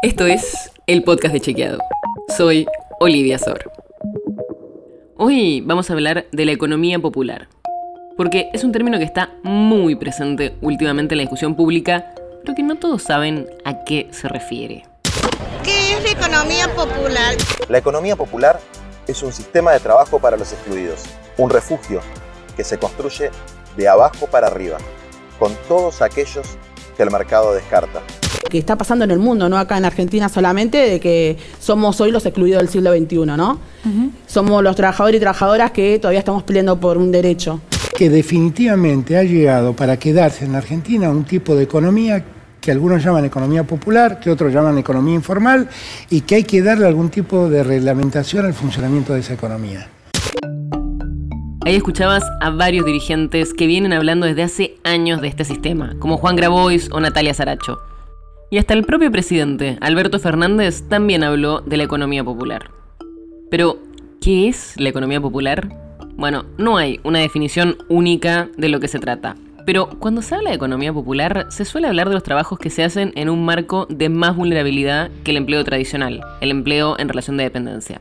Esto es el podcast de Chequeado. Soy Olivia Sor. Hoy vamos a hablar de la economía popular, porque es un término que está muy presente últimamente en la discusión pública, pero que no todos saben a qué se refiere. ¿Qué es la economía popular? La economía popular es un sistema de trabajo para los excluidos, un refugio que se construye de abajo para arriba, con todos aquellos que el mercado descarta. Que está pasando en el mundo, no acá en Argentina solamente, de que somos hoy los excluidos del siglo XXI, ¿no? Somos los trabajadores y trabajadoras que todavía estamos peleando por un derecho. Que definitivamente ha llegado para quedarse en Argentina un tipo de economía que algunos llaman economía popular, que otros llaman economía informal, y que hay que darle algún tipo de reglamentación al funcionamiento de esa economía. Ahí escuchabas a varios dirigentes que vienen hablando desde hace años de este sistema, como Juan Grabois o Natalia Saracho. Y hasta el propio presidente, Alberto Fernández, también habló de la economía popular. Pero, ¿qué es la economía popular? Bueno, no hay una definición única de lo que se trata. Pero cuando se habla de economía popular, se suele hablar de los trabajos que se hacen en un marco de más vulnerabilidad que el empleo tradicional, el empleo en relación de dependencia.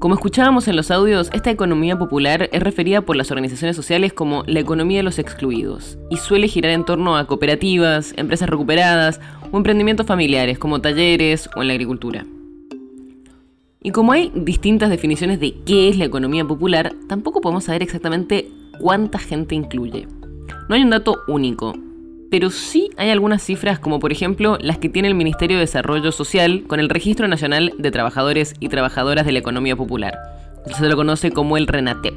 Como escuchábamos en los audios, esta economía popular es referida por las organizaciones sociales como la economía de los excluidos y suele girar en torno a cooperativas, empresas recuperadas o emprendimientos familiares como talleres o en la agricultura. Y como hay distintas definiciones de qué es la economía popular, tampoco podemos saber exactamente cuánta gente incluye. No hay un dato único, pero sí hay algunas cifras como por ejemplo las que tiene el Ministerio de Desarrollo Social con el Registro Nacional de Trabajadores y Trabajadoras de la Economía Popular. Se lo conoce como el RENATEP.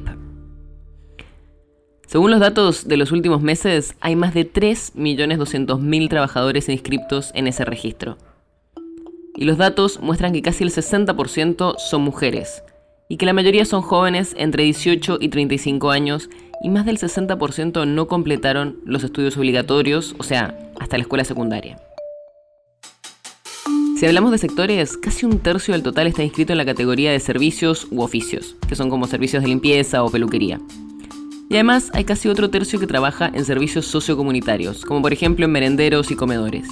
Según los datos de los últimos meses, hay más de 3.200.000 trabajadores inscriptos en ese registro. Y los datos muestran que casi el 60% son mujeres, y que la mayoría son jóvenes entre 18 y 35 años y más del 60% no completaron los estudios obligatorios, o sea, hasta la escuela secundaria. Si hablamos de sectores, casi un tercio del total está inscrito en la categoría de servicios u oficios, que son como servicios de limpieza o peluquería. Y además hay casi otro tercio que trabaja en servicios sociocomunitarios, como por ejemplo en merenderos y comedores.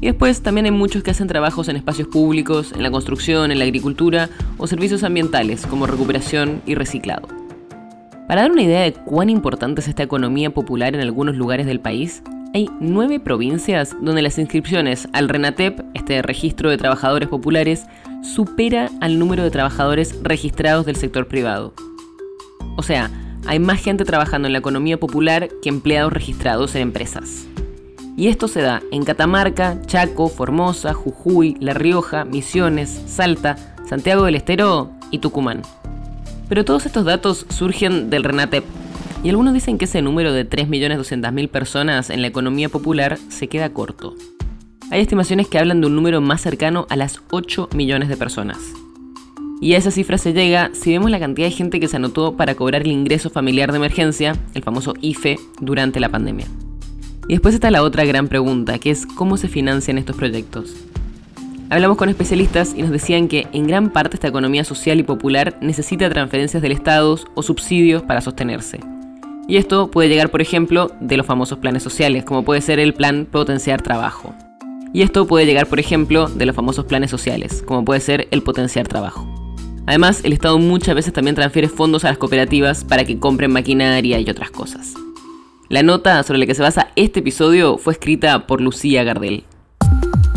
Y después también hay muchos que hacen trabajos en espacios públicos, en la construcción, en la agricultura o servicios ambientales como recuperación y reciclado. Para dar una idea de cuán importante es esta economía popular en algunos lugares del país, hay nueve provincias donde las inscripciones al RENATEP, este registro de trabajadores populares, supera al número de trabajadores registrados del sector privado. O sea, hay más gente trabajando en la economía popular que empleados registrados en empresas. Y esto se da en Catamarca, Chaco, Formosa, Jujuy, La Rioja, Misiones, Salta, Santiago del Estero y Tucumán. Pero todos estos datos surgen del RENATEP, y algunos dicen que ese número de 3.200.000 personas en la economía popular se queda corto. Hay estimaciones que hablan de un número más cercano a las 8 millones de personas. Y a esa cifra se llega si vemos la cantidad de gente que se anotó para cobrar el ingreso familiar de emergencia, el famoso IFE, durante la pandemia. Y después está la otra gran pregunta, que es cómo se financian estos proyectos. Hablamos con especialistas y nos decían que en gran parte esta economía social y popular necesita transferencias del Estado o subsidios para sostenerse. Y esto puede llegar, por ejemplo, de los famosos planes sociales, como puede ser el plan Potenciar Trabajo. Y esto puede llegar, por ejemplo, de los famosos planes sociales, como puede ser el Potenciar Trabajo. Además, el Estado muchas veces también transfiere fondos a las cooperativas para que compren maquinaria y otras cosas. La nota sobre la que se basa este episodio fue escrita por Lucía Gardel.